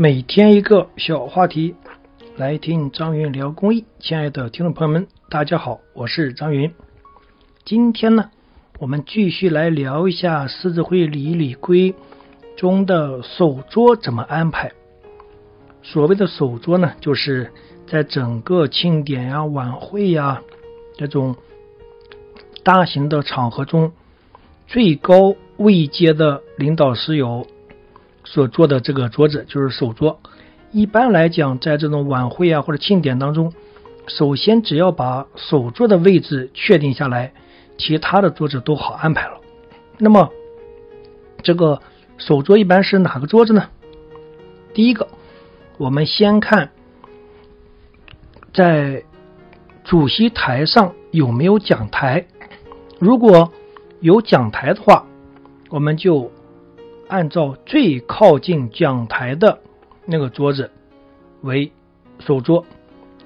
每天一个小话题，来听张云聊公益。亲爱的听众朋友们，大家好，我是张云。今天呢，我们继续来聊一下狮子会礼仪礼规中的守桌怎么安排。所谓的守桌呢，就是在整个庆典呀、晚会呀这种大型的场合中，最高位阶的领导师有所做的这个桌子，就是手桌。一般来讲，在这种晚会啊或者庆典当中，首先只要把手桌的位置确定下来，其他的桌子都好安排了。那么，这个手桌一般是哪个桌子呢？第一个，我们先看在主席台上有没有讲台。如果有讲台的话，我们就按照最靠近讲台的那个桌子为首桌。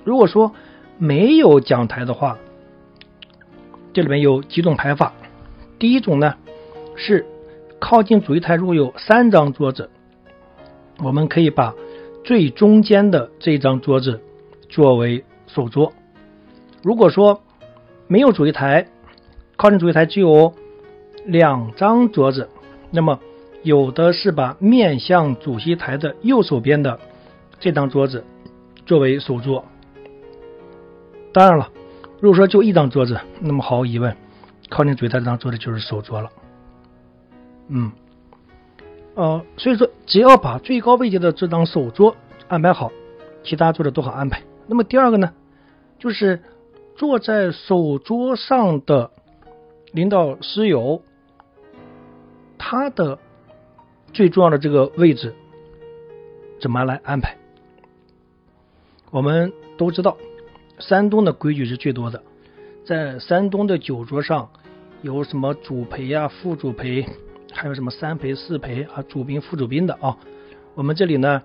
如果说没有讲台的话，这里面有几种排法。第一种呢是靠近主席台，如果有三张桌子，我们可以把最中间的这张桌子作为首桌。如果说没有主席台，靠近主席台只有两张桌子，那么有的是把面向主席台的右手边的这张桌子作为首桌。当然了，如果说就一张桌子，那么毫无疑问，靠近主席台这张桌子就是首桌了。嗯，呃，所以说只要把最高位阶的这张首桌安排好，其他桌子都好安排。那么第二个呢，就是坐在首桌上的领导师友，他的最重要的这个位置怎么来安排？我们都知道，山东的规矩是最多的，在山东的酒桌上有什么主陪呀、副主陪，还有什么三陪、四陪啊、主宾、副主宾的啊。我们这里呢，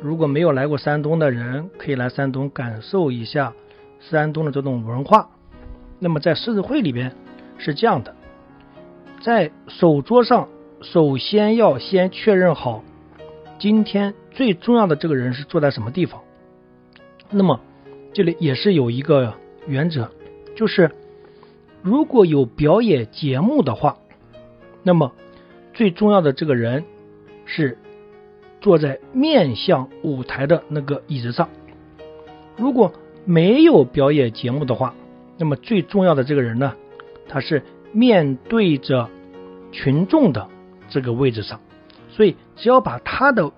如果没有来过山东的人，可以来山东感受一下山东的这种文化。那么在狮子会里边是这样的，在手桌上，首先要先确认好今天最重要的这个人是坐在什么地方。那么这里也是有一个原则，就是如果有表演节目的话，那么最重要的这个人是坐在面向舞台的那个椅子上。如果没有表演节目的话，那么最重要的这个人呢，他是面对着群众的这个位置上。所以只要把他的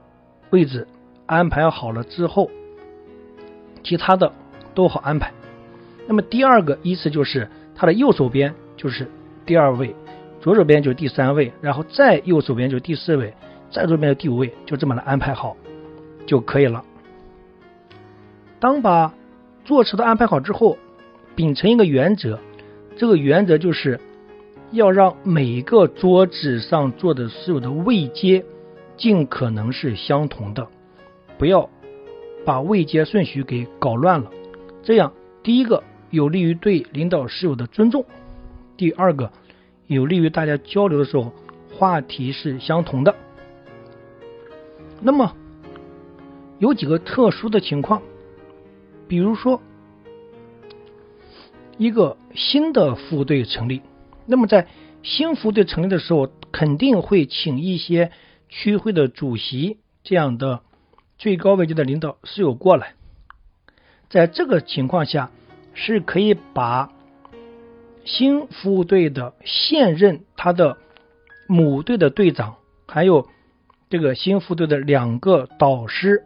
位置安排好了之后，其他的都好安排。那么第二个依次就是他的右手边就是第二位，左手边就是第三位，然后再右手边就是第四位，再左边就第五位，就这么来安排好就可以了。当把座次都安排好之后，秉承一个原则，这个原则就是要让每个桌子上坐的所有的位阶尽可能是相同的，不要把位阶顺序给搞乱了。这样，第一个有利于对领导室友的尊重，第二个有利于大家交流的时候话题是相同的。那么有几个特殊的情况，比如说一个新的副队成立，那么在新服务队成立的时候，肯定会请一些区会的主席这样的最高位置的领导师友过来。在这个情况下，是可以把新服务队的现任他的母队的队长，还有这个新副队的两个导师，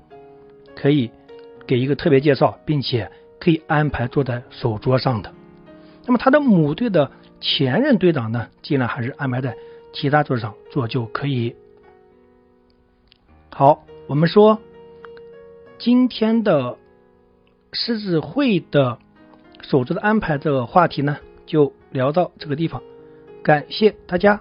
可以给一个特别介绍，并且可以安排坐在首桌上的。那么他的母队的前任队长呢，尽量还是安排在其他桌上坐就可以。好，我们说今天的狮子会的守则的安排这个话题呢，就聊到这个地方，感谢大家。